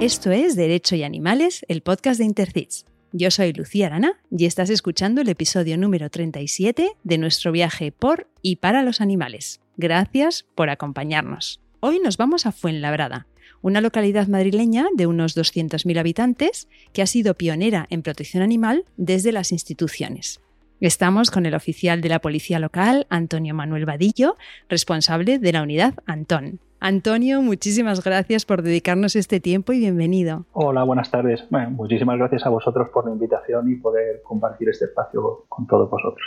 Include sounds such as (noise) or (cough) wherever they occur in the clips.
Esto es Derecho y Animales, el podcast de Intercits. Yo soy Lucía Arana y estás escuchando el episodio número 37 de nuestro viaje por y para los animales. Gracias por acompañarnos. Hoy nos vamos a Fuenlabrada, una localidad madrileña de unos 200.000 habitantes que ha sido pionera en protección animal desde las instituciones. Estamos con el oficial de la policía local, Antonio Manuel Vadillo, responsable de la unidad Antón. Antonio, muchísimas gracias por dedicarnos este tiempo y bienvenido. Hola, buenas tardes. muchísimas gracias a vosotros por la invitación y poder compartir este espacio con todos vosotros.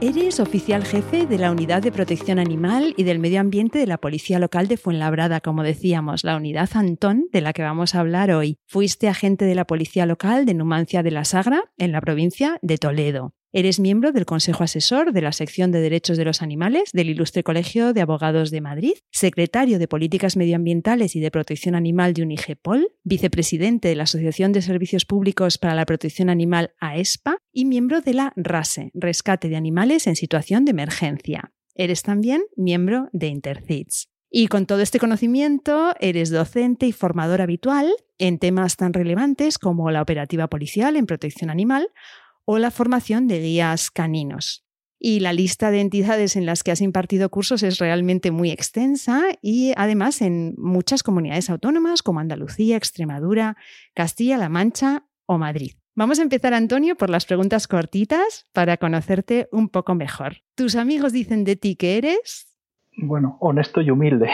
Eres oficial jefe de la Unidad de Protección Animal y del Medio Ambiente de la Policía Local de Fuenlabrada, como decíamos, la Unidad Antón, de la que vamos a hablar hoy. Fuiste agente de la Policía Local de Numancia de la Sagra, en la provincia de Toledo. Eres miembro del Consejo Asesor de la Sección de Derechos de los Animales del Ilustre Colegio de Abogados de Madrid, secretario de Políticas Medioambientales y de Protección Animal de UNIGEPOL, vicepresidente de la Asociación de Servicios Públicos para la Protección Animal AESPA y miembro de la RASE, Rescate de Animales en Situación de Emergencia. Eres también miembro de Intercits. Y con todo este conocimiento, eres docente y formador habitual en temas tan relevantes como la operativa policial en protección animal o la formación de guías caninos. Y la lista de entidades en las que has impartido cursos es realmente muy extensa y además en muchas comunidades autónomas como Andalucía, Extremadura, Castilla-La Mancha o Madrid. Vamos a empezar, Antonio, por las preguntas cortitas para conocerte un poco mejor. ¿Tus amigos dicen de ti que eres? Bueno, honesto y humilde.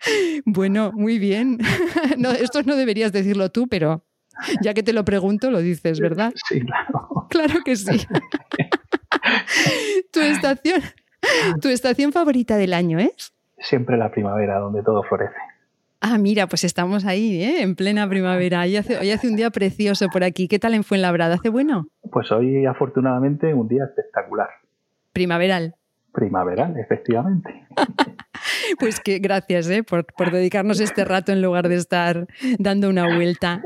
(laughs) Bueno, muy bien. (laughs) No, esto no deberías decirlo tú, pero (laughs) ya que te lo pregunto, lo dices, ¿verdad? Sí, claro. Claro que sí. (laughs) ¿Tu estación, ¿Tu estación favorita del año es? Siempre la primavera, donde todo florece. Ah, mira, pues estamos ahí, ¿eh? en plena primavera. Hoy hace, hoy hace un día precioso por aquí. ¿Qué tal en Fuenlabrada? ¿Hace bueno? Pues hoy, afortunadamente, un día espectacular. Primaveral. Primaveral, efectivamente. (laughs) Pues que gracias ¿eh? por, dedicarnos este rato en lugar de estar dando una vuelta.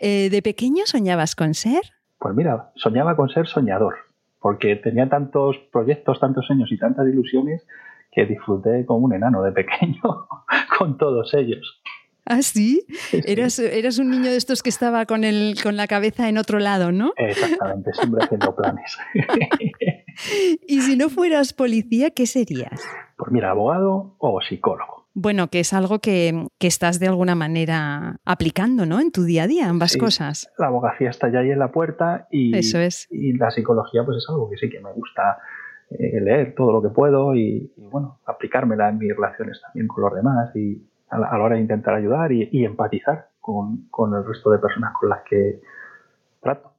Eh, ¿De pequeño soñabas con ser? Pues mira, soñaba con ser soñador, porque tenía tantos proyectos, tantos sueños y tantas ilusiones que disfruté como un enano de pequeño (laughs) con todos ellos. ¿Ah, sí? Eras, eras, un niño de estos que estaba con, el, con la cabeza en otro lado, ¿no? Exactamente, siempre haciendo planes. (laughs) y si no fueras policía, ¿qué serías? Mira, abogado o psicólogo. Bueno, que es algo que, estás de alguna manera aplicando, ¿no? En tu día a día, ambas cosas. La abogacía está ya ahí en la puerta y, Eso es. y la psicología pues es algo que sí que me gusta eh, leer todo lo que puedo y, bueno, aplicármela en mis relaciones también con los demás y a la, hora de intentar ayudar y, empatizar con, el resto de personas con las que trato.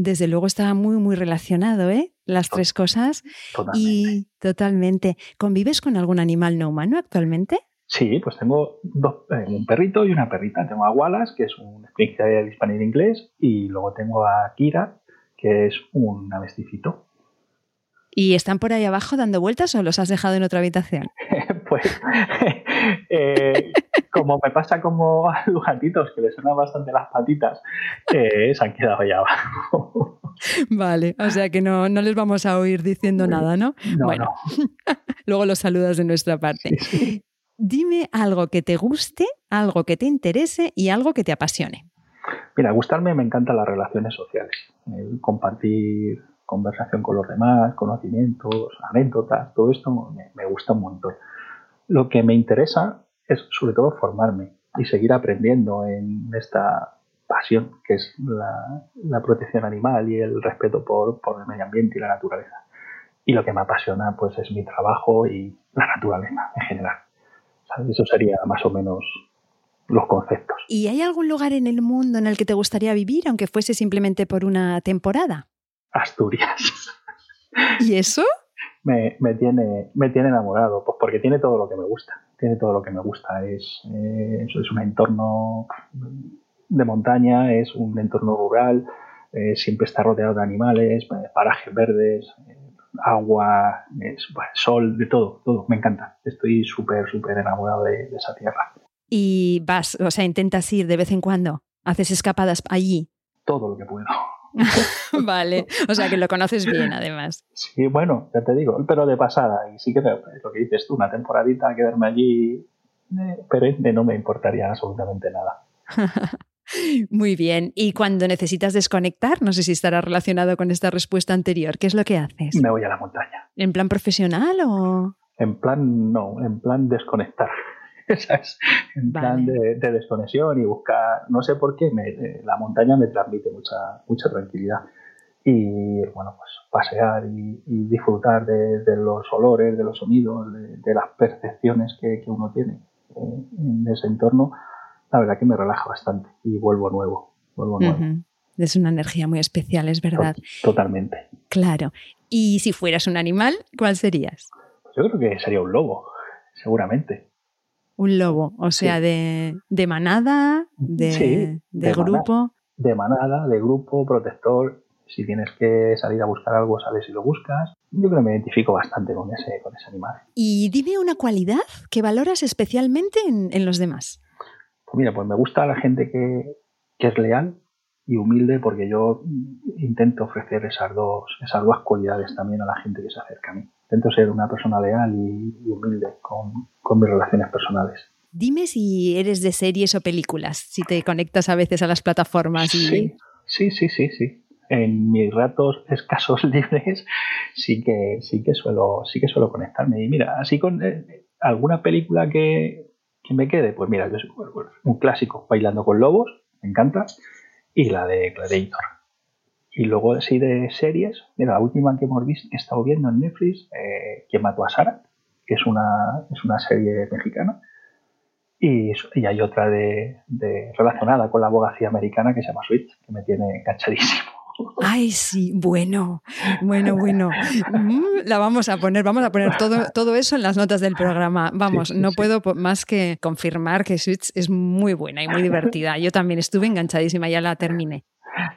Desde luego está muy, muy relacionado, ¿eh? Las tres cosas. Totalmente. Y totalmente. ¿Convives con algún animal no humano actualmente? Sí, pues tengo dos, eh, un perrito y una perrita. Tengo a Wallace, que es un de hispanil inglés, y luego tengo a Kira, que es un avesticito. ¿Y están por ahí abajo dando vueltas o los has dejado en otra habitación? (laughs) pues (laughs) eh, como me pasa como a (laughs) los gatitos que les suenan bastante las patitas, eh, se han quedado allá abajo. Vale, o sea que no, les vamos a oír diciendo nada, ¿no? bueno, (laughs) luego los saludas de nuestra parte. Dime algo que te guste, algo que te interese y algo que te apasione. Mira, gustarme me encantan las relaciones sociales, compartir conversación con los demás, conocimientos, anécdotas, todo esto me, gusta un montón. Lo que me interesa es sobre todo formarme y seguir aprendiendo en esta pasión que es la, protección animal y el respeto por, el medio ambiente y la naturaleza. Y lo que me apasiona pues es mi trabajo y la naturaleza en general. Eso sería más o menos los conceptos. ¿Y hay algún lugar en el mundo en el que te gustaría vivir, aunque fuese simplemente por una temporada? Asturias. ¿Y eso? (laughs) Me, tiene, me tiene enamorado, pues porque tiene todo lo que me gusta. Tiene todo lo que me gusta. Es, eh, es un entorno de montaña, es un entorno rural, eh, siempre está rodeado de animales, eh, parajes verdes, agua, sol, de todo, todo. Me encanta. Estoy súper, súper enamorado de, de esa tierra. ¿Y vas, o sea, intentas ir de vez en cuando? ¿Haces escapadas allí? Todo lo que puedo. (laughs) vale, o sea que lo conoces bien además. Sí, bueno, ya te digo, pero de pasada. Y sí que lo que dices tú, una temporadita, quedarme allí pero no me importaría absolutamente nada. (laughs) Muy bien. Y cuando necesitas desconectar, no sé si estará relacionado con esta respuesta anterior, ¿qué es lo que haces? Me voy a la montaña. ¿En plan profesional o...? En plan, no, en plan desconectar. (laughs) En plan de, desconexión y buscar, no sé por qué, me, la montaña me transmite mucha, mucha tranquilidad. Y bueno, pues pasear y, disfrutar de, los olores, de los sonidos, de, las percepciones que, uno tiene en ese entorno, la verdad que me relaja bastante y vuelvo nuevo, vuelvo nuevo. Es una energía muy especial, es verdad. Totalmente. Claro. ¿Y si fueras un animal, cuál serías? Yo creo que sería un lobo, seguramente. Un lobo, o sea, de, manada, de, de, grupo. de manada, de grupo, protector. Si tienes que salir a buscar algo, sales y lo buscas. Yo creo que me identifico bastante con ese, con ese animal. Y dime una cualidad que valoras especialmente en, en los demás. Pues mira, pues me gusta la gente que, es leal y humilde porque yo intento ofrecer esas dos, esas dos cualidades también a la gente que se acerca a mí. Intento ser una persona leal y, humilde con, mis relaciones personales. Dime si eres de series o películas, si te conectas a veces a las plataformas. Sí, sí, sí, sí, sí. En mis ratos escasos (laughs) libres sí que sí que suelo sí que suelo conectarme. Y mira, así con eh, alguna película que, que me quede, pues mira, yo soy un clásico, Bailando con Lobos, me encanta, y la de Gladiator. Y luego así de series, mira, la última que hemos visto, que he estado viendo en Netflix, eh, ¿Quién mató a Sara? que es una, es una serie mexicana. Y, hay otra de, relacionada con la abogacía americana que se llama Switch, que me tiene enganchadísimo. Ay, sí, bueno, bueno, bueno. Mm, la vamos a poner, vamos a poner todo, todo eso en las notas del programa. Vamos, no puedo más que confirmar que Switch es muy buena y muy divertida. Yo también estuve enganchadísima, ya la terminé.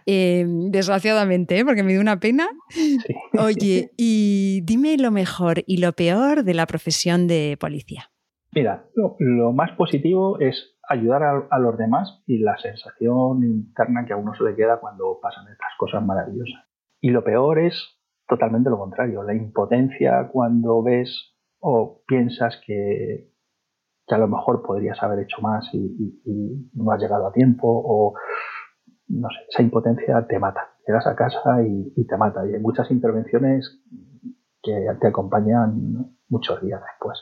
Em, desgraciadamente, ¿eh? porque me dio una pena. (laughs) Oye, y dime lo mejor y lo peor de la profesión de policía. Mira, lo más positivo es ayudar a, los demás y la sensación interna que a uno se le queda cuando pasan estas cosas maravillosas. Y lo peor es totalmente lo contrario, la impotencia cuando ves o piensas que, a lo mejor podrías haber hecho más y, no has llegado a tiempo o no sé, esa impotencia te mata. Llegas a casa y, y te mata. Y hay muchas intervenciones que te acompañan muchos días después.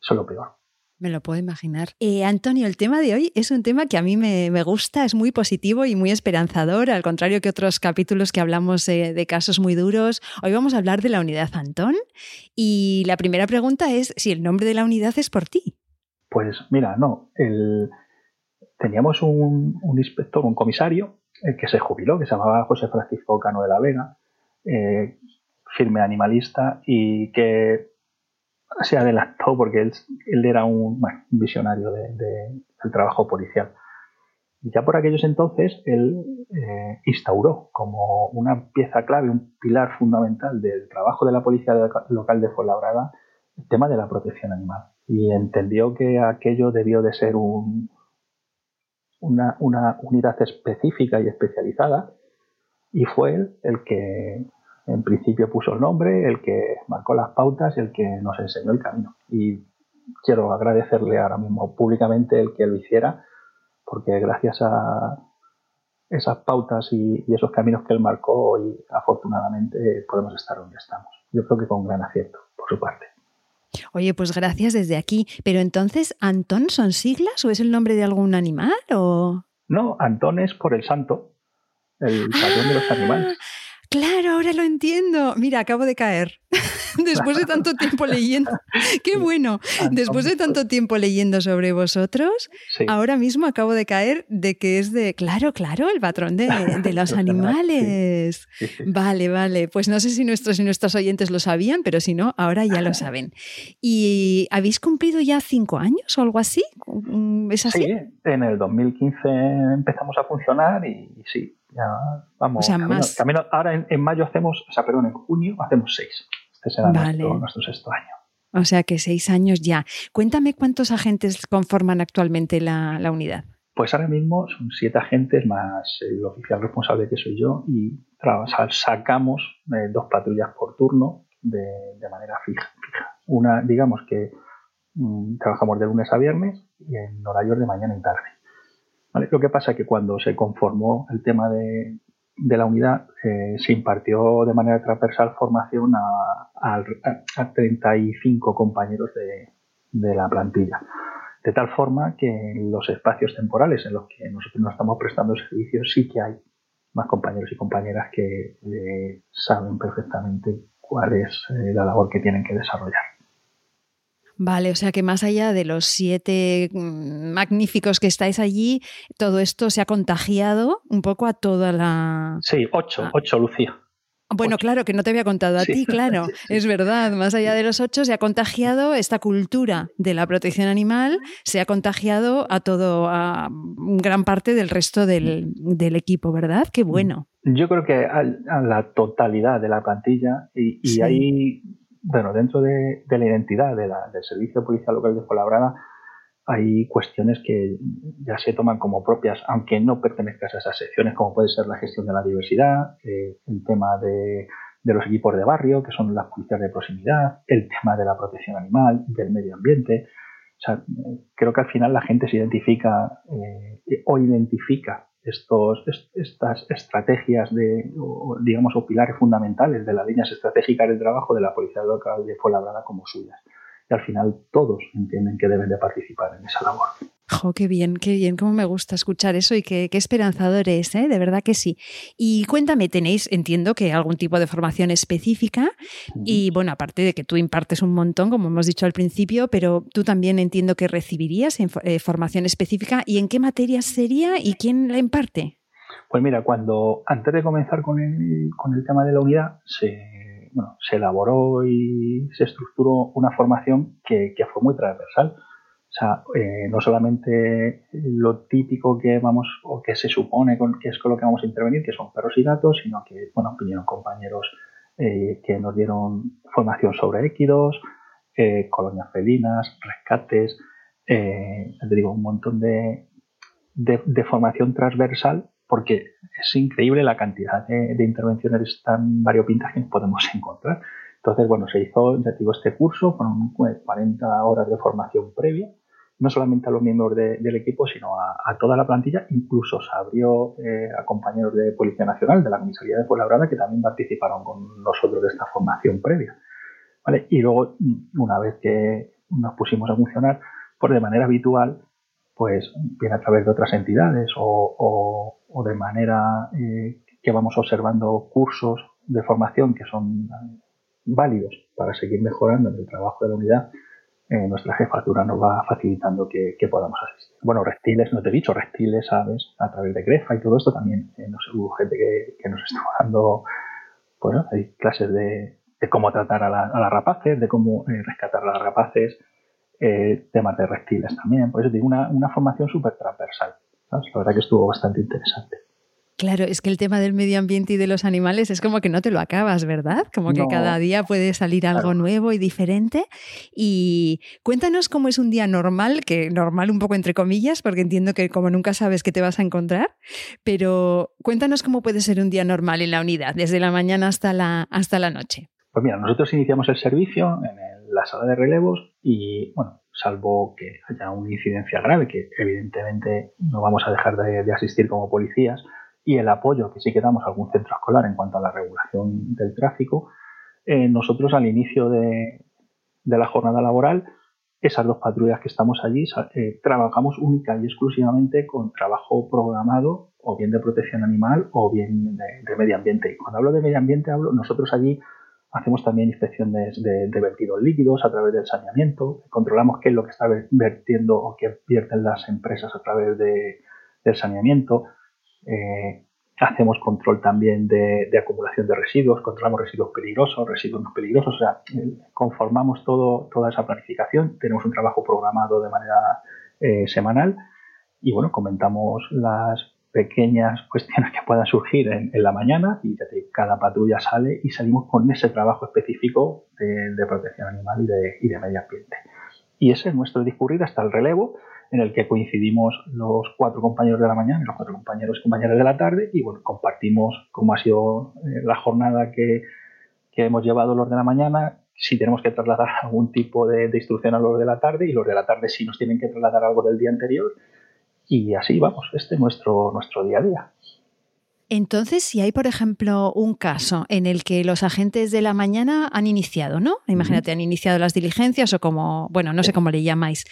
Eso es lo peor. Me lo puedo imaginar. Eh, Antonio, el tema de hoy es un tema que a mí me, gusta, es muy positivo y muy esperanzador, al contrario que otros capítulos que hablamos de casos muy duros. Hoy vamos a hablar de la unidad Antón y la primera pregunta es si el nombre de la unidad es por ti. Pues mira, no. teníamos un, inspector, un comisario, eh, que se jubiló, que se llamaba José Francisco Cano de la Vega, eh, firme animalista y que se adelantó porque él, él era un, visionario de, del trabajo policial. Y ya por aquellos entonces él eh, instauró como una pieza clave, un pilar fundamental del trabajo de la policía local de Fuenlabrada el tema de la protección animal. Y entendió que aquello debió de ser un, una, una unidad específica y especializada y fue él el que en principio puso el nombre, el que marcó las pautas y el que nos enseñó el camino. Y quiero agradecerle ahora mismo públicamente el que lo hiciera, porque gracias a esas pautas y, esos caminos que él marcó, hoy afortunadamente podemos estar donde estamos. Yo creo que con gran acierto, por su parte. Oye, pues gracias desde aquí. Pero entonces, ¿Antón son siglas o es el nombre de algún animal o...? No, Antón es por el santo, el patrón de los animales. Claro, ahora lo entiendo. Mira, acabo de caer. (laughs) Después de tanto tiempo leyendo. (laughs) Qué bueno. Después de tanto tiempo leyendo sobre vosotros, ahora mismo acabo de caer de que es de, claro, claro, el patrón de, (laughs) los animales. Vale, vale. Pues no sé si nuestros y nuestros oyentes lo sabían, pero si no, ahora ya lo saben. ¿Y habéis cumplido ya cinco años o algo así? ¿Es así? Sí, en el 2015 empezamos a funcionar y sí, ya vamos. ahora en, mayo hacemos, o sea, perdón, en junio hacemos seis. Este será nuestro, sexto año. O sea que seis años ya. Cuéntame cuántos agentes conforman actualmente la, unidad. Pues ahora mismo son siete agentes más el oficial responsable que soy yo y sacamos eh, dos patrullas por turno de, manera fija, Una, digamos que mm, trabajamos de lunes a viernes y en horarios de mañana y tarde. Lo que pasa es que cuando se conformó el tema de, de la unidad eh, se impartió de manera transversal formación a, a, 35 compañeros de, de, la plantilla. De tal forma que en los espacios temporales en los que nosotros nos estamos prestando servicios sí que hay más compañeros y compañeras que eh, saben perfectamente cuál es eh, la labor que tienen que desarrollar. Vale, o sea que más allá de los siete mm, magníficos que estáis allí, todo esto se ha contagiado un poco a toda la... Sí, ocho, ah. ocho, Lucía. Bueno, claro, que no te había contado a ti, claro, (laughs) es verdad. Más allá de los ocho, se ha contagiado esta cultura de la protección animal, se ha contagiado a todo, a gran parte del resto del, equipo, ¿verdad? Qué bueno. Yo creo que a, la totalidad de la plantilla, y, y ahí bueno, dentro de, la identidad del Servicio de Policía Local de Fuenlabrada hay cuestiones que ya se toman como propias, aunque no pertenezcas a esas secciones, como puede ser la gestión de la diversidad, eh, el tema de, los equipos de barrio, que son las policías de proximidad, el tema de la protección animal, del medio ambiente. Creo que al final la gente se identifica eh, o identifica estos, estas estrategias de, digamos, o pilares fundamentales de las líneas estratégicas del trabajo de la Policía Local de Fuenlabrada como suyas. Y al final todos entienden que deben de participar en esa labor. Jo, qué bien, qué bien, cómo me gusta escuchar eso y qué, qué esperanzador es, ¿eh? de verdad que sí. Y cuéntame, tenéis, entiendo que algún tipo de formación específica y bueno, aparte de que tú impartes un montón, como hemos dicho al principio, pero tú también entiendo que recibirías eh, formación específica y en qué materias sería y quién la imparte. Pues mira, cuando antes de comenzar con el, con el tema de la unidad, se, bueno, se elaboró y se estructuró una formación que, que fue muy transversal o sea, eh, no solamente lo típico que vamos o que se supone que es con lo que vamos a intervenir, que son perros y gatos, sino que, bueno, vinieron compañeros eh, que nos dieron formación sobre équidos, eh, colonias felinas, rescates, te digo, un montón de, de, formación transversal, porque es increíble la cantidad de, intervenciones tan variopintas que podemos (laughs) encontrar. Entonces, bueno, se hizo, este curso con 40 horas de formación previa no solamente a los miembros del equipo, sino a, toda la plantilla. Incluso se abrió eh, a compañeros de Policía Nacional, de la Comisaría de Fuenlabrada, que también participaron con nosotros de esta formación previa. Y luego, una vez que nos pusimos a funcionar, pues de manera habitual, pues bien a través de otras entidades o, de manera eh, que vamos observando cursos de formación que son válidos para seguir mejorando en el trabajo de la unidad, eh, nuestra jefatura nos va facilitando que, podamos asistir. Bueno, reptiles, no te he dicho, reptiles, aves, a través de Grefa y todo esto también. Eh, no sé, hubo gente que, nos estuvo (laughs) dando, bueno, hay clases de, cómo tratar a, las rapaces, de cómo eh, rescatar a las rapaces, temas de reptiles también. Por eso digo, una, una formación súper transversal. La verdad que estuvo bastante interesante. Claro, es que el tema del medio ambiente y de los animales es como que no te lo acabas, ¿verdad? Como que cada día puede salir algo nuevo y diferente. Y cuéntanos cómo es un día normal, que normal un poco entre comillas, porque entiendo que como nunca sabes qué te vas a encontrar, pero cuéntanos cómo puede ser un día normal en la unidad, desde la mañana hasta la, hasta la noche. Pues mira, nosotros iniciamos el servicio en la sala de relevos y, bueno, salvo que haya una incidencia grave, que evidentemente no vamos a dejar de asistir como policías, y el apoyo que sí que damos a algún centro escolar en cuanto a la regulación del tráfico, eh, nosotros al inicio de, la jornada laboral, esas dos patrullas que estamos allí, eh, trabajamos única y exclusivamente con trabajo programado o bien de protección animal o bien de, medio ambiente. Y cuando hablo de medio ambiente, hablo, nosotros allí hacemos también inspecciones de, vertidos líquidos a través del saneamiento, controlamos qué es lo que está vertiendo o qué vierten las empresas a través del saneamiento, eh, hacemos control también de, acumulación de residuos, controlamos residuos peligrosos, residuos no peligrosos, o sea, conformamos todo, toda esa planificación, tenemos un trabajo programado de manera eh, semanal y bueno, comentamos las pequeñas cuestiones que puedan surgir en, la mañana y cada patrulla sale y salimos con ese trabajo específico de, protección animal y de, y de medio ambiente. Y ese es nuestro discurrir hasta el relevo en el que coincidimos los cuatro compañeros de la mañana y los cuatro compañeros y compañeras de la tarde y bueno, compartimos cómo ha sido eh, la jornada que, hemos llevado los de la mañana, si tenemos que trasladar (laughs) algún tipo de, de, instrucción a los de la tarde y los de la tarde si nos tienen que trasladar algo del día anterior. Y así vamos, este es nuestro, nuestro día a día. Entonces, si hay, por ejemplo, un caso en el que los agentes de la mañana han iniciado, ¿no? Imagínate, han iniciado las diligencias o como, bueno, no sé cómo le llamáis,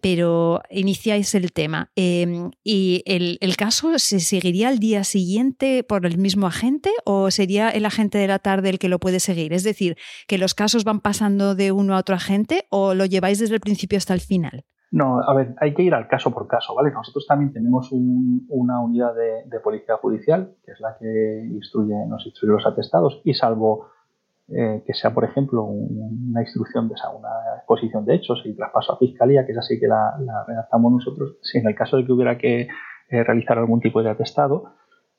pero iniciáis el tema. Em, ¿Y el, el, caso se seguiría al día siguiente por el mismo agente o sería el agente de la tarde el que lo puede seguir? Es decir, que los casos van pasando de uno a otro agente o lo lleváis desde el principio hasta el final? No, a ver, hay que ir al caso por caso, ¿vale? Nosotros también tenemos una unidad de, policía judicial, que es la que instruye, nos instruye los atestados, y salvo eh, que sea, por ejemplo, una instrucción de esa, una exposición de hechos y traspaso a fiscalía, que es así que la, redactamos nosotros, si en el caso de que hubiera que eh, realizar algún tipo de atestado,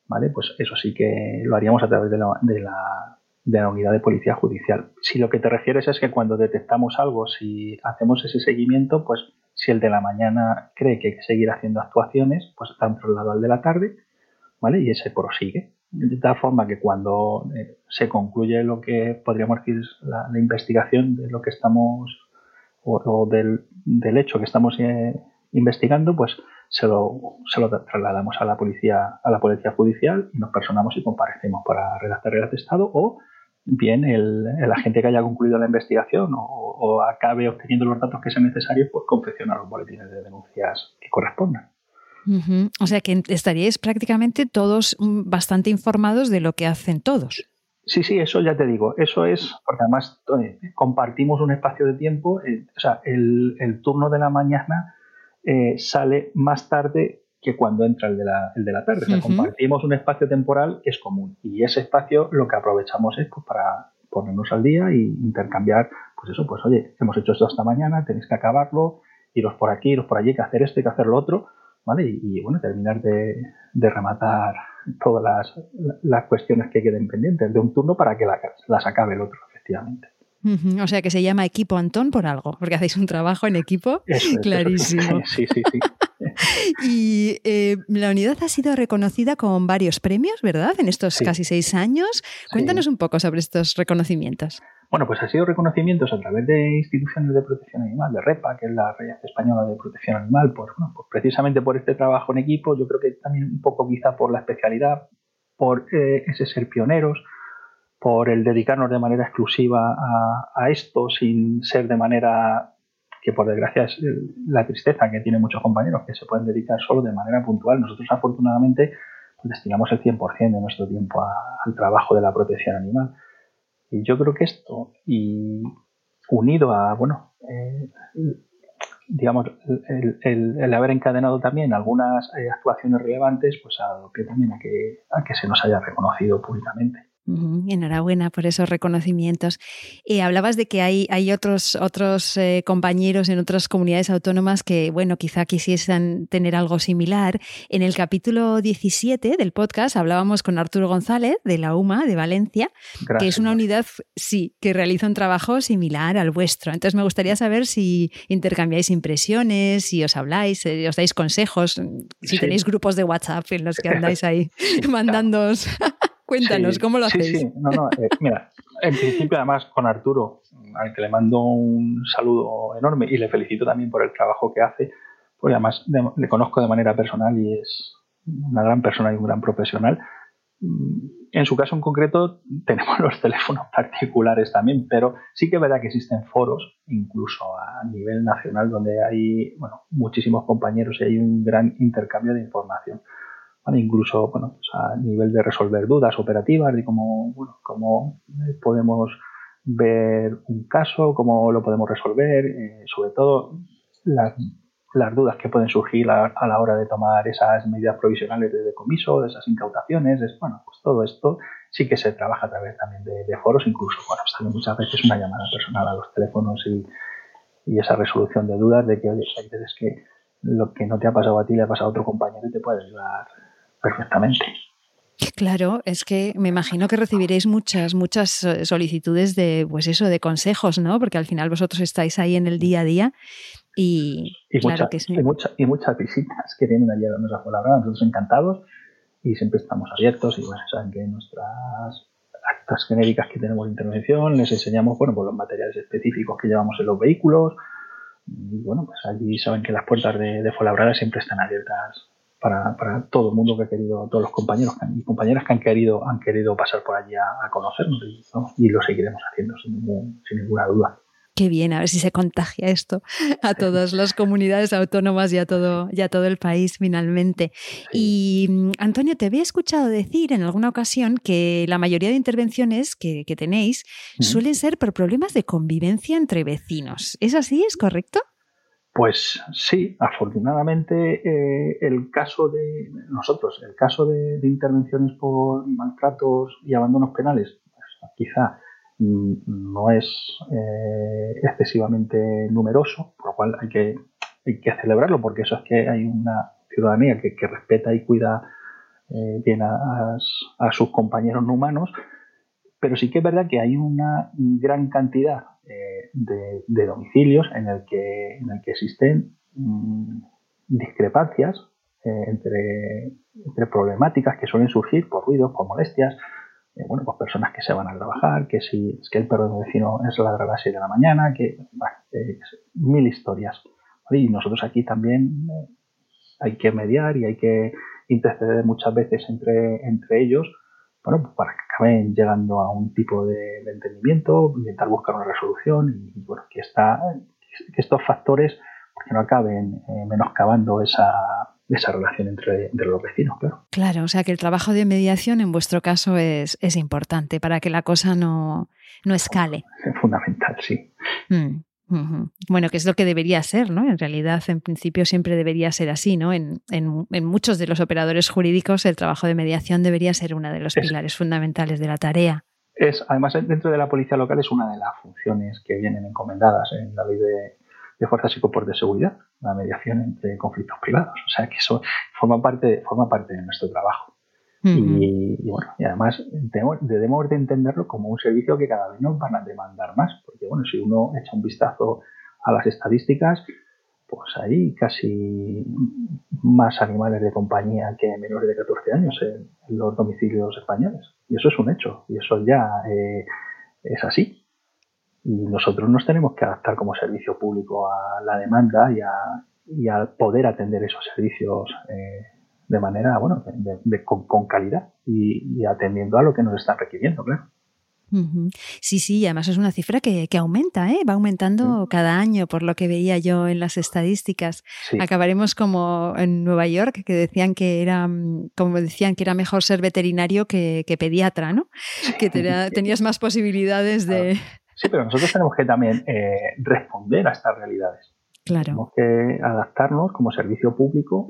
¿vale? Pues eso sí que lo haríamos a través de la, de la de la unidad de policía judicial. Si lo que te refieres es que cuando detectamos algo, si hacemos ese seguimiento, pues si el de la mañana cree que hay que seguir haciendo actuaciones, pues está traslado al de la tarde, ¿vale? Y ese prosigue. De tal forma que cuando eh, se concluye lo que podríamos decir la, la investigación de lo que estamos o, del, del, hecho que estamos eh, investigando, pues se lo, se lo, trasladamos a la policía a la policía judicial y nos personamos y comparecemos para redactar el atestado o bien el, el, agente que haya concluido la investigación o, acabe obteniendo los datos que sean necesarios, pues confecciona los boletines de denuncias que correspondan. O sea que estaríais prácticamente todos mm, bastante informados de lo que hacen todos. Sí, sí, eso ya te digo. Eso es, porque además eh, compartimos un espacio de tiempo. Eh, o sea, el, el, turno de la mañana eh, sale más tarde que cuando entra el de la, el de la tarde. O sea, compartimos un espacio temporal que es común y ese espacio lo que aprovechamos es pues, para ponernos al día e intercambiar, pues eso, pues oye, hemos hecho esto hasta mañana, tenéis que acabarlo, iros por aquí, iros por allí, que hacer esto y que hacer lo otro, ¿vale? Y, bueno, terminar de, de, rematar todas las, las, cuestiones que queden pendientes de un turno para que las acabe el otro, efectivamente. O sea que se llama equipo Antón por algo, porque hacéis un trabajo en equipo clarísimo. (laughs) sí, sí, sí. Y eh, la unidad ha sido reconocida con varios premios, ¿verdad? En estos casi seis años. Cuéntanos un poco sobre estos reconocimientos. Bueno, pues ha sido reconocimientos a través de instituciones de protección animal, de REPA, que es la Red Española de Protección Animal, por, bueno, pues precisamente por este trabajo en equipo, yo creo que también un poco quizá por la especialidad, por eh, ese ser pioneros, por el dedicarnos de manera exclusiva a, esto sin ser de manera que por desgracia es la tristeza que tienen muchos compañeros que se pueden dedicar solo de manera puntual. Nosotros afortunadamente pues, destinamos el 100% de nuestro tiempo al trabajo de la protección animal. Y yo creo que esto, y unido a, bueno, eh, digamos, el, haber encadenado también algunas eh, actuaciones relevantes, pues a lo que también a que, a que se nos haya reconocido públicamente. Enhorabuena por esos reconocimientos. Eh, hablabas de que hay, hay otros, otros eh, compañeros en otras comunidades autónomas que, bueno, quizá quisiesen tener algo similar. En el capítulo 17 del podcast hablábamos con Arturo González de la UMA de Valencia, que es una unidad, sí, que realiza un trabajo similar al vuestro. Entonces me gustaría saber si intercambiáis impresiones, si os habláis, si os dais consejos, si tenéis grupos de WhatsApp en los que andáis ahí (laughs) mandándoos. (laughs) Cuéntanos, ¿cómo lo hacéis? Sí, sí, no, no, eh, mira, en principio además con Arturo, al que le mando un saludo enorme y le felicito también por el trabajo que hace, porque además le conozco de manera personal y es una gran persona y un gran profesional. Mm, en su caso en concreto (laughs) tenemos los teléfonos particulares también, pero sí que es verdad que existen foros, incluso a nivel nacional, donde hay bueno, muchísimos compañeros y hay un gran intercambio de información incluso bueno, pues a nivel de resolver dudas operativas, de cómo, bueno, cómo podemos ver un caso, cómo lo podemos resolver, eh, sobre todo las, dudas que pueden surgir a, la hora de tomar esas medidas provisionales de decomiso, de esas incautaciones, es, bueno, pues todo esto sí que se trabaja a través también de, foros, incluso, bueno, pues muchas veces una llamada personal a los teléfonos y, y esa resolución de dudas de que, oye, hay veces que lo que no te ha pasado a ti le ha pasado a otro compañero y te puede ayudar perfectamente. Claro, es que me imagino que recibiréis muchas, muchas eh, solicitudes de, pues eso, de consejos, ¿no? Porque al final vosotros estáis ahí en el día a día y, claro que sí. y, y, muchas visitas que vienen allí a darnos a nosotros encantados y siempre estamos abiertos y bueno, saben que nuestras actas genéricas que tenemos de intervención, les enseñamos bueno, pues los materiales específicos que llevamos en los vehículos. Y bueno, pues allí saben que las puertas de, de siempre están abiertas para, para, todo el mundo que ha querido, todos los compañeros y compañeras que han querido, han querido pasar por allí a, conocernos y, lo seguiremos haciendo sin, sin ninguna duda. Qué bien, a ver si se contagia esto a todas las comunidades autónomas y a todo, y todo el país finalmente. Y mm, Antonio, te había escuchado decir en alguna ocasión que la mayoría de intervenciones que, tenéis suelen ser por problemas de convivencia entre vecinos. ¿Es así? ¿Es correcto? Pues sí, afortunadamente eh, el caso de nosotros, el caso de, intervenciones por maltratos y abandonos penales, pues, quizá no es eh, excesivamente numeroso, por lo cual hay que, hay que celebrarlo, porque eso es que hay una ciudadanía que, respeta y cuida eh, bien a, sus compañeros no humanos, pero sí que es verdad que hay una gran cantidad eh, de, domicilios en el que, en el que existen mm, discrepancias entre, entre problemáticas que suelen surgir por ruidos, por molestias, eh, bueno, pues personas que se van a trabajar, que si es que el perro del vecino es ladra a las 6 de la mañana, que eh, mil historias. Y nosotros aquí también eh, hay que mediar y hay que interceder muchas veces entre, entre ellos, bueno, pues para acaben llegando a un tipo de, entendimiento, intentar buscar una resolución y, bueno, que, está, que estos factores pues, no acaben menoscabando esa, esa relación entre, los vecinos, claro. Claro, o sea que el trabajo de mediación en vuestro caso es, es importante para que la cosa no, no escale. Es fundamental, sí. Mm, bueno, que es lo que debería ser, ¿no? En realidad, en principio siempre debería ser así, ¿no? En, en, muchos de los operadores jurídicos el trabajo de mediación debería ser uno de los pilares fundamentales de la tarea. Es, además, dentro de la policía local es una de las funciones que vienen encomendadas en la ley de, de fuerzas y cuerpos de seguridad, la mediación entre conflictos privados. O sea que eso forma parte, forma parte de nuestro trabajo. Y, bueno, y además debemos, de entenderlo como un servicio que cada vez nos van a demandar más, porque bueno, si uno echa un vistazo a las estadísticas, pues hay casi más animales de compañía que menores de 14 años en, los domicilios españoles. Y eso es un hecho, y eso ya eh, es así y nosotros nos tenemos que adaptar como servicio público a la demanda y a, poder atender esos servicios eh, de manera, bueno, con, calidad y, atendiendo a lo que nos están requiriendo, claro. Sí, sí, además es una cifra que, aumenta, ¿eh? va aumentando cada año, por lo que veía yo en las estadísticas. Acabaremos como en Nueva York, que decían que era, mm, como decían, que era mejor ser veterinario que, pediatra, ¿no? Que tenías más posibilidades de, Sí, pero nosotros tenemos que también eh, responder a estas realidades. Claro. Tenemos que adaptarnos como servicio público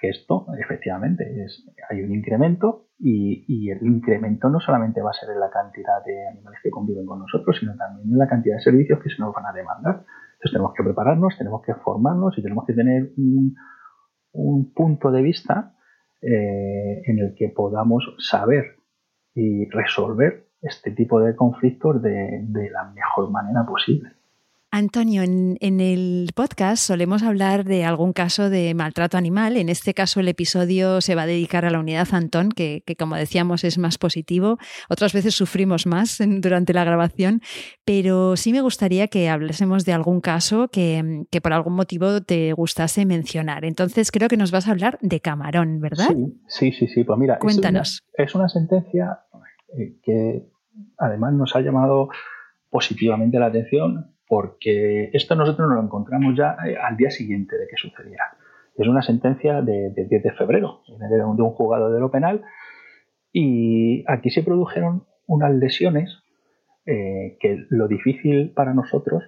que esto, efectivamente, es, hay un incremento y, el incremento no solamente va a ser en la cantidad de animales que conviven con nosotros, sino también en la cantidad de servicios que se nos van a demandar. Entonces tenemos que prepararnos, tenemos que formarnos y tenemos que tener un, punto de vista eh, en el que podamos saber y resolver este tipo de conflictos de, la mejor manera posible. Antonio, en, el podcast solemos hablar de algún caso de maltrato animal. En este caso, el episodio se va a dedicar a la unidad Antón, que, como decíamos es más positivo. Otras veces sufrimos más durante la grabación, pero sí me gustaría que hablásemos de algún caso que, por algún motivo te gustase mencionar. Entonces, creo que nos vas a hablar de Camarón, ¿verdad? Sí, sí, sí. Pues mira, cuéntanos. es una sentencia eh, que además nos ha llamado positivamente la atención porque esto nosotros nos lo encontramos ya eh, al día siguiente de que sucediera. Es una sentencia de, 10 de febrero, de un, juzgado de lo penal, y aquí se produjeron unas lesiones eh, que lo difícil para nosotros,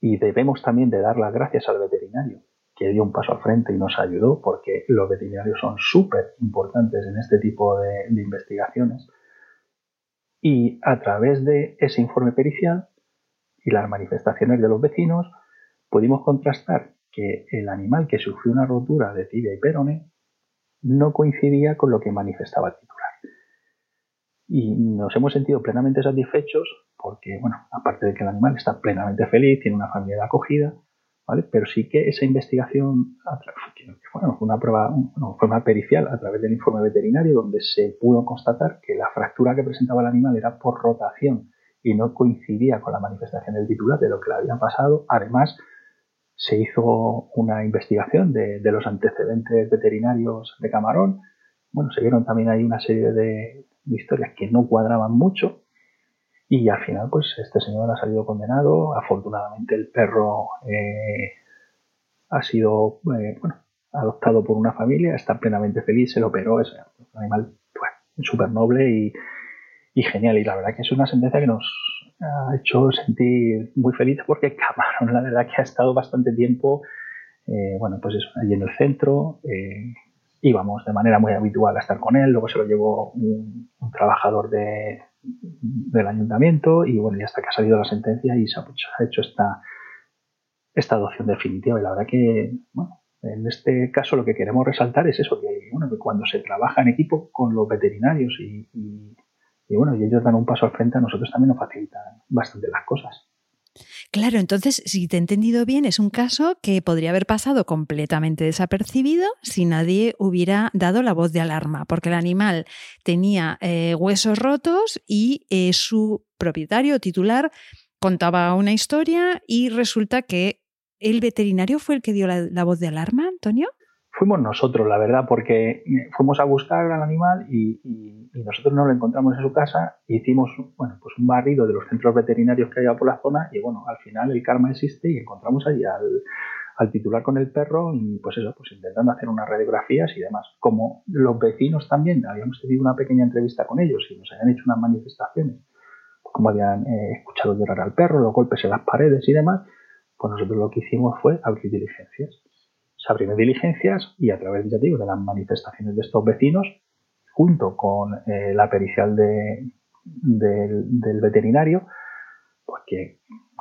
y debemos también de dar las gracias al veterinario, que dio un paso al frente y nos ayudó, porque los veterinarios son súper importantes en este tipo de investigaciones, y a través de ese informe pericial y las manifestaciones de los vecinos pudimos contrastar que el animal que sufrió una rotura de tibia y perone no coincidía con lo que manifestaba el titular. Y nos hemos sentido plenamente satisfechos porque, bueno, aparte de que el animal está plenamente feliz, tiene una familia acogida, ¿vale? Pero sí que esa investigación, bueno, fue una prueba, fue una pericial a través del informe veterinario donde se pudo constatar que la fractura que presentaba el animal era por rotación y no coincidía con la manifestación del titular de lo que le había pasado. Además, se hizo una investigación de, los antecedentes veterinarios de Camarón. Bueno, se vieron también ahí una serie de, historias que no cuadraban mucho. Y al final, pues este señor ha salido condenado. Afortunadamente, el perro eh, ha sido eh, bueno, adoptado por una familia, está plenamente feliz, se lo operó. Es un animal pues, súper noble y, y genial. Y la verdad que es una sentencia que nos ha hecho sentir muy feliz porque (laughs) Camarón, la verdad que ha estado bastante tiempo, eh, bueno, pues eso, allí en el centro. Eh, íbamos de manera muy habitual a estar con él, luego se lo llevó un, trabajador de, del ayuntamiento y bueno, ya hasta que ha salido la sentencia y se ha, hecho esta, esta adopción definitiva. Y la verdad que, bueno, en este caso lo que queremos resaltar es eso, que, bueno, que cuando se trabaja en equipo con los veterinarios y bueno, y ellos dan un paso al frente, a nosotros también nos facilitan bastante las cosas. Claro, entonces, si te he entendido bien, es un caso que podría haber pasado completamente desapercibido si nadie hubiera dado la voz de alarma, porque el animal tenía eh, huesos rotos y eh, su propietario titular contaba una historia y resulta que el veterinario fue el que dio la voz de alarma, Antonio fuimos nosotros, la verdad, porque fuimos a buscar al animal y, nosotros no lo encontramos en su casa. Hicimos bueno, pues un barrido de los centros veterinarios que había por la zona y bueno, al final el karma existe y encontramos allí al, titular con el perro y pues eso, pues intentando hacer unas radiografías y demás. Como los vecinos también, habíamos tenido una pequeña entrevista con ellos y nos habían hecho unas manifestaciones, como habían eh, escuchado llorar al perro, los golpes en las paredes y demás, pues nosotros lo que hicimos fue abrir diligencias se abrieron diligencias y a través, ya digo, de las manifestaciones de estos vecinos, junto con eh, la pericial del, veterinario, pues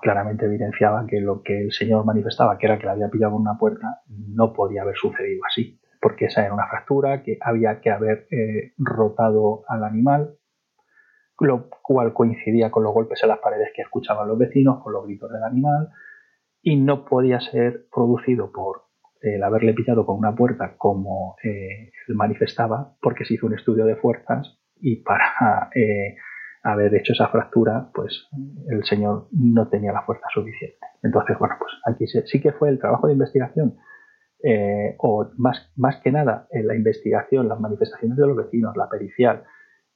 claramente evidenciaba que lo que el señor manifestaba, que era que le había pillado una puerta, no podía haber sucedido así, porque esa era una fractura, que había que haber eh, rotado al animal, lo cual coincidía con los golpes en las paredes que escuchaban los vecinos, con los gritos del animal, y no podía ser producido por el haberle pillado con una puerta como eh, él manifestaba, porque se hizo un estudio de fuerzas y para (laughs) eh, haber hecho esa fractura, pues el señor no tenía la fuerza suficiente. Entonces, bueno, pues aquí sí que fue el trabajo de investigación, eh, o más, más que nada en la investigación, las manifestaciones de los vecinos, la pericial,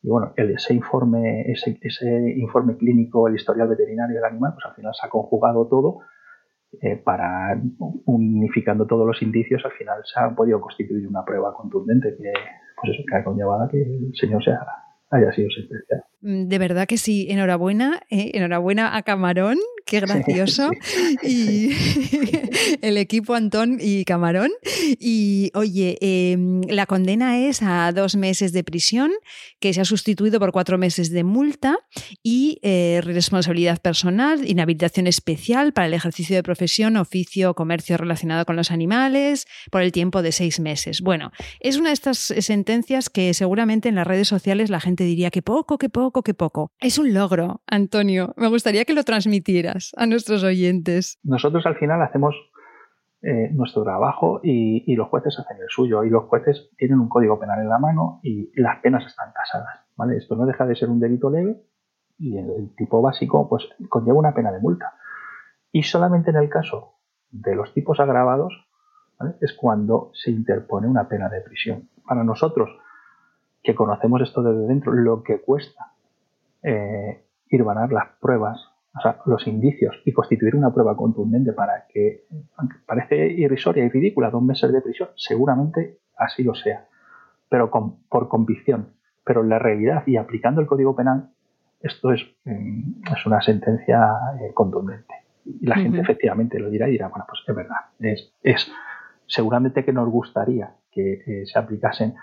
y bueno, ese informe, ese, ese informe clínico, el historial veterinario del animal, pues al final se ha conjugado todo eh, para unificando todos los indicios, al final se ha podido constituir una prueba contundente que, pues eso, que ha conllevado que el señor sea, haya sido sentenciado. Mm, de verdad que sí, enhorabuena, eh, enhorabuena a Camarón, qué gracioso. (laughs) y (laughs) el equipo Antón y Camarón. Y oye, em, la condena es a dos meses de prisión, que se ha sustituido por cuatro meses de multa y eh, responsabilidad personal, inhabilitación especial para el ejercicio de profesión, oficio o comercio relacionado con los animales por el tiempo de seis meses. Bueno, es una de estas sentencias que seguramente en las redes sociales la gente diría que poco, que poco, que poco. Es un logro, Antonio. Me gustaría que lo a nuestros oyentes? Nosotros al final hacemos eh, nuestro trabajo y, los jueces hacen el suyo. Y los jueces tienen un código penal en la mano y las penas están tasadas. ¿vale? Esto no deja de ser un delito leve y el, tipo básico pues conlleva una pena de multa. Y solamente en el caso de los tipos agravados es cuando se interpone una pena de prisión. Para nosotros, que conocemos esto desde dentro, lo que cuesta eh, ir a las pruebas o sea, los indicios y constituir una prueba contundente para que, aunque parece irrisoria y ridícula, dos meses de prisión, seguramente así lo sea, pero por convicción. Pero en la realidad y aplicando el Código Penal, esto es, mm, es una sentencia eh, contundente. Y la gente efectivamente lo dirá y dirá, bueno, pues es verdad, es, es seguramente que nos gustaría que eh, se aplicasen,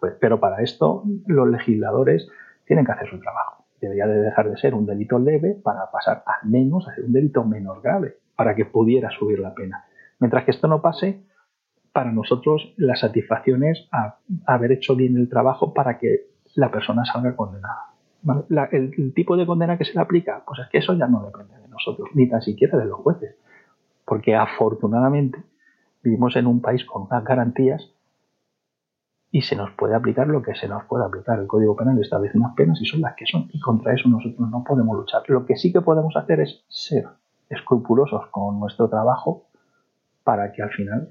pues, pero para esto los legisladores tienen que hacer su trabajo debería de dejar de ser un delito leve para pasar al menos a ser un delito menos grave, para que pudiera subir la pena. Mientras que esto no pase, para nosotros la satisfacción es haber hecho bien el trabajo para que la persona salga condenada. el, tipo de condena que se le aplica, pues es que eso ya no depende de nosotros, ni tan siquiera de los jueces. porque afortunadamente vivimos en un país con unas garantías y se nos puede aplicar lo que se nos puede aplicar. El Código Penal establece unas penas y son las que son y contra eso nosotros no podemos luchar. Lo que sí que podemos hacer es ser escrupulosos con nuestro trabajo para que al final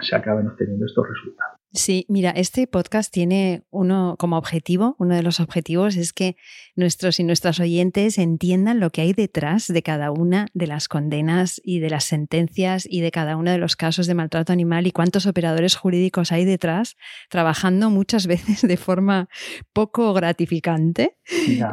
se acaben obteniendo estos resultados. Sí, mira, este podcast tiene uno como objetivo, uno de los objetivos es que nuestros y nuestras oyentes entiendan lo que hay detrás de cada una de las condenas y de las sentencias y de cada uno de los casos de maltrato animal y cuántos operadores jurídicos hay detrás, trabajando muchas (laughs) veces de forma poco gratificante,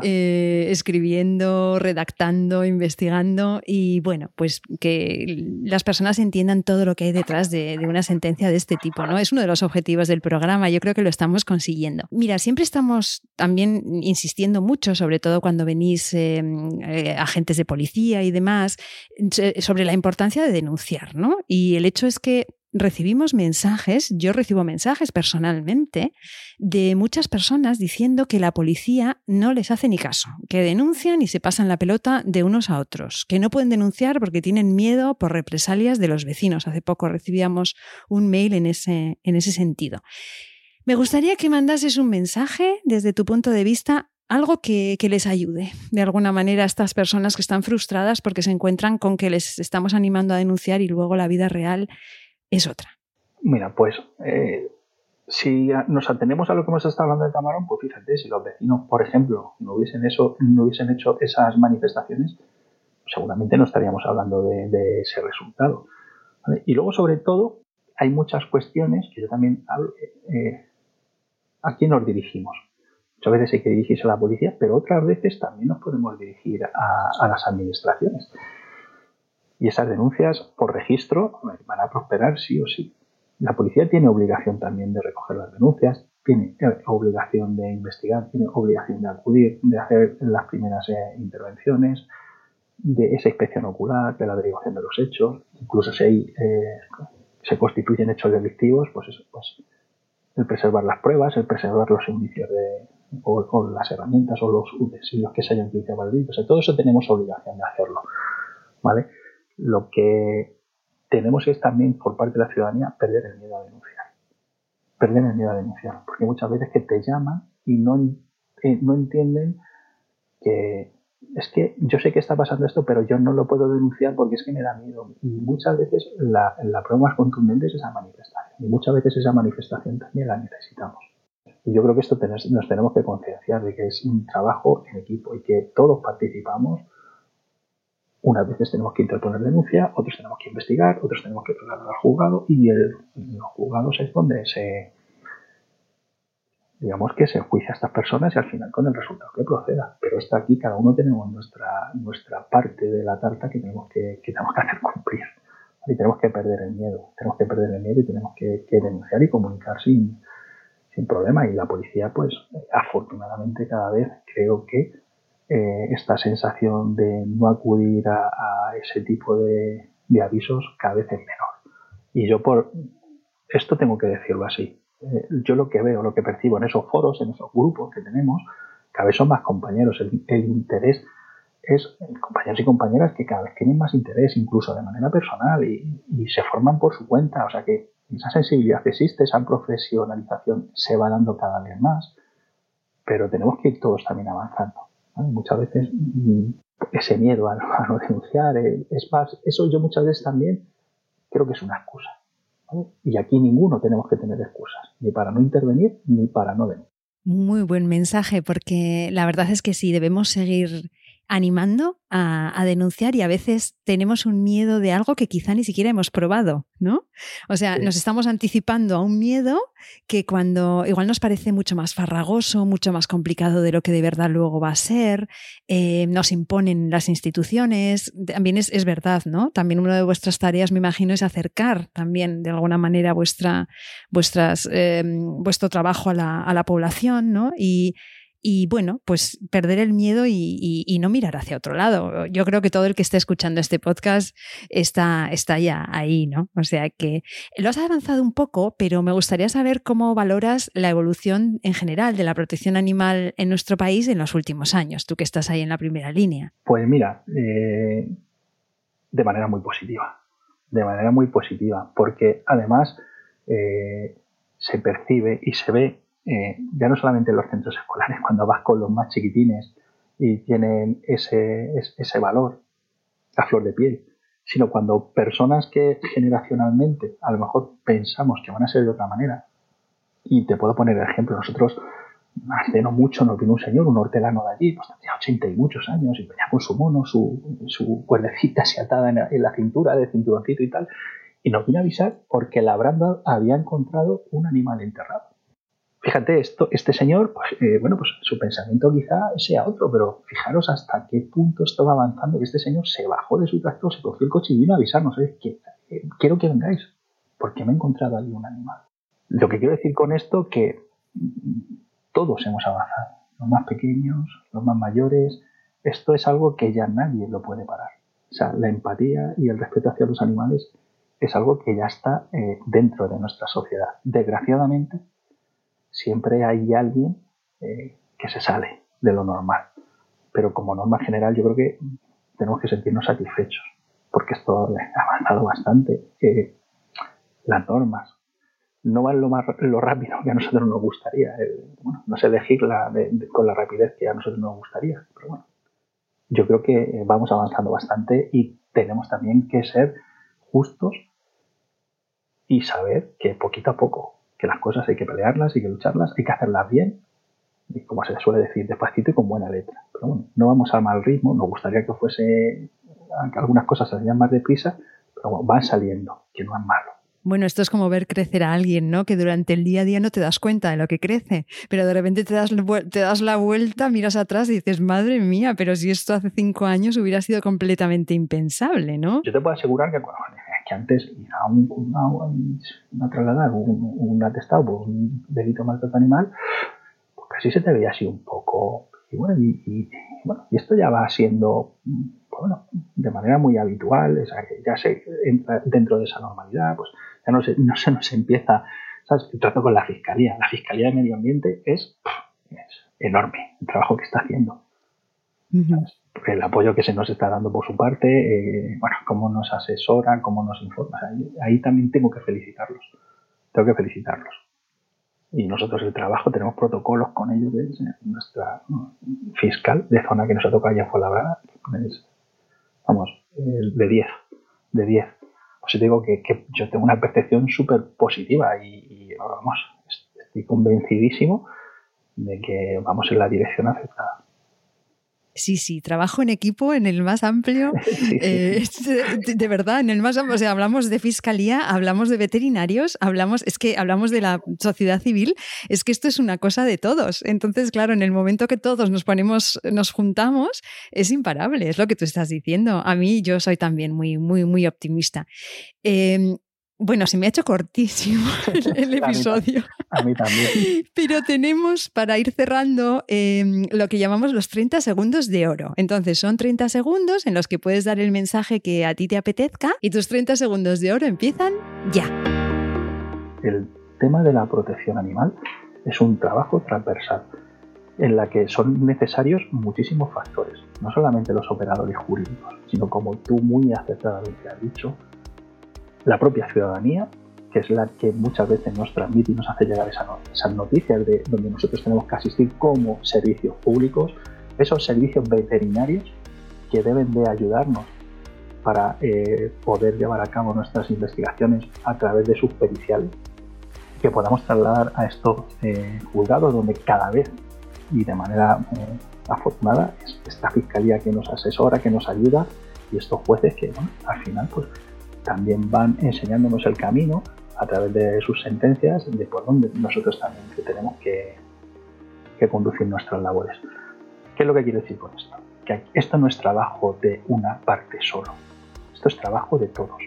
eh, escribiendo, redactando, investigando y bueno, pues que las personas entiendan todo lo que hay detrás de, de una sentencia de este tipo, ¿no? Es uno de los objetivos del programa. Yo creo que lo estamos consiguiendo. Mira, siempre estamos también insistiendo mucho, sobre todo cuando venís em, eh, agentes de policía y demás, sobre la importancia de denunciar, ¿no? Y el hecho es que recibimos mensajes, yo recibo mensajes personalmente de muchas personas diciendo que la policía no les hace ni caso, que denuncian y se pasan la pelota de unos a otros, que no pueden denunciar porque tienen miedo por represalias de los vecinos. Hace poco recibíamos un mail en ese, en ese sentido. Me gustaría que mandases un mensaje desde tu punto de vista algo que, que, les ayude de alguna manera a estas personas que están frustradas porque se encuentran con que les estamos animando a denunciar y luego la vida real es otra. Mira, pues eh, si nos atenemos a lo que hemos estado hablando de Camarón, pues fíjate, si los vecinos, por ejemplo, no hubiesen, eso, no hubiesen hecho esas manifestaciones, seguramente no estaríamos hablando de, ese resultado. Y luego, sobre todo, hay muchas cuestiones que yo también hablo, eh, a quién nos dirigimos. Muchas veces hay que dirigirse a la policía, pero otras veces también nos podemos dirigir a las administraciones. Y esas denuncias por registro van a prosperar sí o sí. La policía tiene obligación también de recoger las denuncias, tiene eh, obligación de investigar, tiene obligación de acudir, de hacer las primeras eh, intervenciones, de esa inspección ocular, de la averiguación de los hechos, incluso si hay, eh, se constituyen hechos delictivos, pues eso, pues el preservar las pruebas, el preservar los indicios de, o, las herramientas o los utensilios que se hayan utilizado para el delito. todo eso tenemos obligación de hacerlo. ¿Vale? Lo que tenemos es también por parte de la ciudadanía perder el miedo a denunciar. Perder el miedo a denunciar. Porque muchas veces que te llaman y no, eh, no entienden que es que yo sé que está pasando esto, pero yo no lo puedo denunciar porque es que me da miedo. Y muchas veces la, la prueba más contundente es esa manifestación. Y muchas veces esa manifestación también la necesitamos. Y yo creo que esto nos tenemos que concienciar de que es un trabajo en equipo y que todos participamos unas veces tenemos que interponer denuncia, otros tenemos que investigar, otros tenemos que trasladar al juzgado y el, los juzgados es donde se, digamos que se enjuicia a estas personas y al final con el resultado que proceda. Pero está aquí, cada uno tenemos nuestra, nuestra parte de la tarta que tenemos que, que tenemos que hacer cumplir. Y tenemos que perder el miedo, tenemos que perder el miedo y tenemos que, que denunciar y comunicar sin, sin problema. Y la policía, pues afortunadamente cada vez creo que eh, esta sensación de no acudir a, ese tipo de, avisos cada vez es menor. Y yo por esto tengo que decirlo así. Eh, yo lo que veo, lo que percibo en esos foros, en esos grupos que tenemos, cada vez son más compañeros. El, interés es compañeros y compañeras que cada vez tienen más interés, incluso de manera personal, y, y se forman por su cuenta. O sea que esa sensibilidad existe, esa profesionalización se va dando cada vez más, pero tenemos que ir todos también avanzando. Muchas veces mm, ese miedo a no, denunciar, eh, es más, eso yo muchas veces también creo que es una excusa. Y aquí ninguno tenemos que tener excusas, ni para no intervenir ni para no denunciar. Muy buen mensaje, porque la verdad es que sí, debemos seguir animando a, denunciar y a veces tenemos un miedo de algo que quizá ni siquiera hemos probado, ¿no? O sea, nos estamos anticipando a un miedo que cuando igual nos parece mucho más farragoso, mucho más complicado de lo que de verdad luego va a ser, eh, nos imponen las instituciones, también es, verdad, ¿no? También una de vuestras tareas, me imagino, es acercar también de alguna manera vuestra, vuestras, eh, vuestro trabajo a la, a la población, ¿no? Y, y bueno, pues perder el miedo y, no mirar hacia otro lado. Yo creo que todo el que esté escuchando este podcast está, está ya ahí, ¿no? O sea que lo has avanzado un poco, pero me gustaría saber cómo valoras la evolución en general de la protección animal en nuestro país en los últimos años, tú que estás ahí en la primera línea. Pues mira, eh, de manera muy positiva. de manera muy positiva, porque además eh, se percibe y se ve, eh, ya no solamente en los centros escolares, (laughs) cuando vas con los más chiquitines y tienen ese, ese valor a flor de piel, sino cuando personas que generacionalmente a lo mejor pensamos que van a ser de otra manera, y te puedo poner el ejemplo, nosotros hace no mucho nos vino un señor, un hortelano de allí, pues tenía 80 y muchos años, y venía con su mono, su, su cuerdecita así atada en la, cintura, de cinturoncito y tal, y nos vino a avisar porque la branda había encontrado un animal enterrado. Fíjate, esto, este señor, pues, eh, bueno, pues su pensamiento quizá sea otro, pero fijaros hasta qué punto estaba avanzando que este señor se bajó de su tractor, se cogió el coche y vino a avisarnos, que, eh, quiero que vengáis, porque me he encontrado allí un animal. Lo que quiero decir con esto que todos hemos avanzado, los más pequeños, los más mayores. Esto es algo que ya nadie lo puede parar. O sea, la empatía y el respeto hacia los animales es algo que ya está eh, dentro de nuestra sociedad. Desgraciadamente, siempre hay alguien eh, que se sale de lo normal. Pero como norma general, yo creo que tenemos que sentirnos satisfechos, porque esto ha avanzado bastante. Eh, las normas, no van lo, más, lo rápido que a nosotros nos gustaría. bueno, no sé elegirla con la rapidez que a nosotros nos gustaría, pero bueno, yo creo que vamos avanzando bastante y tenemos también que ser justos y saber que poquito a poco, que las cosas hay que pelearlas, hay que lucharlas, hay que hacerlas bien, y como se suele decir, despacito y con buena letra. Pero bueno, no vamos a mal ritmo, nos gustaría que fuese, que algunas cosas salieran más deprisa, pero bueno, van saliendo, que no es malo. Bueno, esto es como ver crecer a alguien, ¿no? Que durante el día a día no te das cuenta de lo que crece, pero de repente te das, te das la vuelta, miras atrás y dices, madre mía, pero si esto hace cinco años hubiera sido completamente impensable, ¿no? Yo te puedo asegurar que, que antes ir a, un, una, trasladar un, un, atestado por un delito maltrato animal, pues casi se te veía así un poco. Y bueno, y, bueno, y esto ya va siendo bueno, de manera muy habitual, o sea, que ya se entra dentro de esa normalidad, pues no se, no se nos empieza, ¿sabes? El trato con la Fiscalía. La Fiscalía de Medio Ambiente es, enorme el trabajo que está haciendo. El apoyo que se nos está dando por su parte, eh, bueno, cómo nos asesora, cómo nos informa. ahí, también tengo que felicitarlos. Tengo que felicitarlos. Y nosotros el trabajo tenemos protocolos con ellos. nuestra fiscal de zona que nos ha tocado allá fue la es, vamos, de 10, de 10 pues digo que, yo tengo una percepción súper positiva y, vamos, estoy convencidísimo de que vamos en la dirección aceptada. Sí, sí, trabajo en equipo en el más amplio, (laughs) eh, de, verdad, en el más amplio, o sea, hablamos de fiscalía, hablamos de veterinarios, hablamos, es que hablamos de la sociedad civil, es que esto es una cosa de todos. Entonces, claro, en el momento que todos nos ponemos, nos juntamos, es imparable, es lo que tú estás diciendo. A mí yo soy también muy, muy, muy optimista. Em, bueno, se me ha hecho cortísimo (laughs) el episodio. A mí también. (laughs) Pero tenemos para ir cerrando em, lo que llamamos los 30 segundos de oro. Entonces, son 30 segundos en los que puedes dar el mensaje que a ti te apetezca y tus 30 segundos de oro empiezan ya. El tema de la protección animal es un trabajo transversal en la que son necesarios muchísimos factores, no solamente los operadores jurídicos, sino como tú muy acertadamente has dicho, la propia ciudadanía, que es la que muchas veces nos transmite y nos hace llegar esas noticias de donde nosotros tenemos que asistir como servicios públicos, esos servicios veterinarios que deben de ayudarnos para eh, poder llevar a cabo nuestras investigaciones a través de sus periciales, que podamos trasladar a estos eh, juzgados donde cada vez y de manera eh, afortunada es esta fiscalía que nos asesora, que nos ayuda y estos jueces que al final pues también van enseñándonos el camino a través de sus sentencias de por dónde nosotros también tenemos que, conducir nuestras labores. ¿Qué es lo que quiero decir con esto? Que esto no es trabajo de una parte solo, esto es trabajo de todos.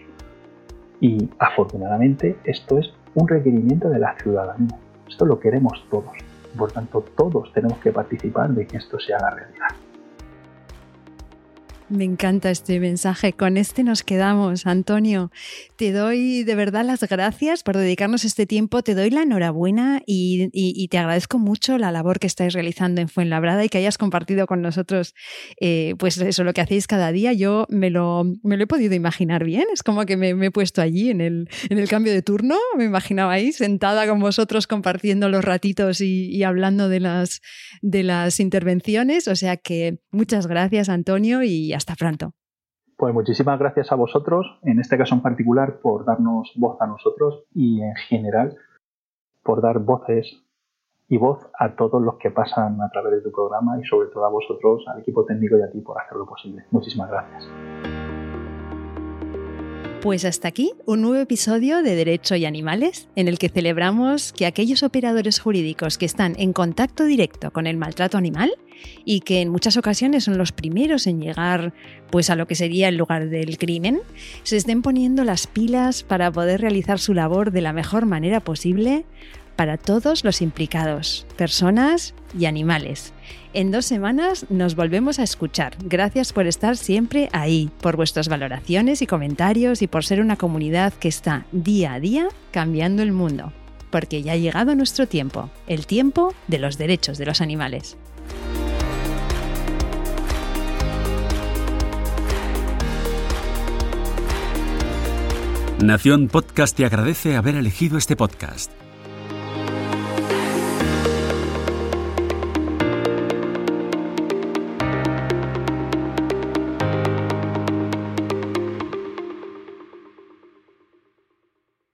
Y afortunadamente esto es un requerimiento de la ciudadanía. Esto lo queremos todos. Por tanto, todos tenemos que participar de que esto sea la realidad. Me encanta este mensaje. Con este nos quedamos, Antonio. Te doy de verdad las gracias por dedicarnos este tiempo. Te doy la enhorabuena y, te agradezco mucho la labor que estáis realizando en Fuenlabrada y que hayas compartido con nosotros, eh, pues eso, lo que hacéis cada día. Yo me lo, me lo he podido imaginar bien. Es como que me, he puesto allí en el, en el, cambio de turno. Me imaginaba ahí sentada con vosotros compartiendo los ratitos y, hablando de las, de las intervenciones. O sea que muchas gracias, Antonio, y hasta pronto. Pues muchísimas gracias a vosotros, en este caso en particular, por darnos voz a nosotros y en general por dar voces y voz a todos los que pasan a través de tu programa y sobre todo a vosotros, al equipo técnico y a ti por hacerlo posible. Muchísimas gracias. Pues hasta aquí un nuevo episodio de Derecho y Animales, en el que celebramos que aquellos operadores jurídicos que están en contacto directo con el maltrato animal y que en muchas ocasiones son los primeros en llegar pues a lo que sería el lugar del crimen, se estén poniendo las pilas para poder realizar su labor de la mejor manera posible para todos los implicados, personas y animales. En dos semanas nos volvemos a escuchar. Gracias por estar siempre ahí, por vuestras valoraciones y comentarios y por ser una comunidad que está día a día cambiando el mundo. Porque ya ha llegado nuestro tiempo, el tiempo de los derechos de los animales. Nación Podcast te agradece haber elegido este podcast.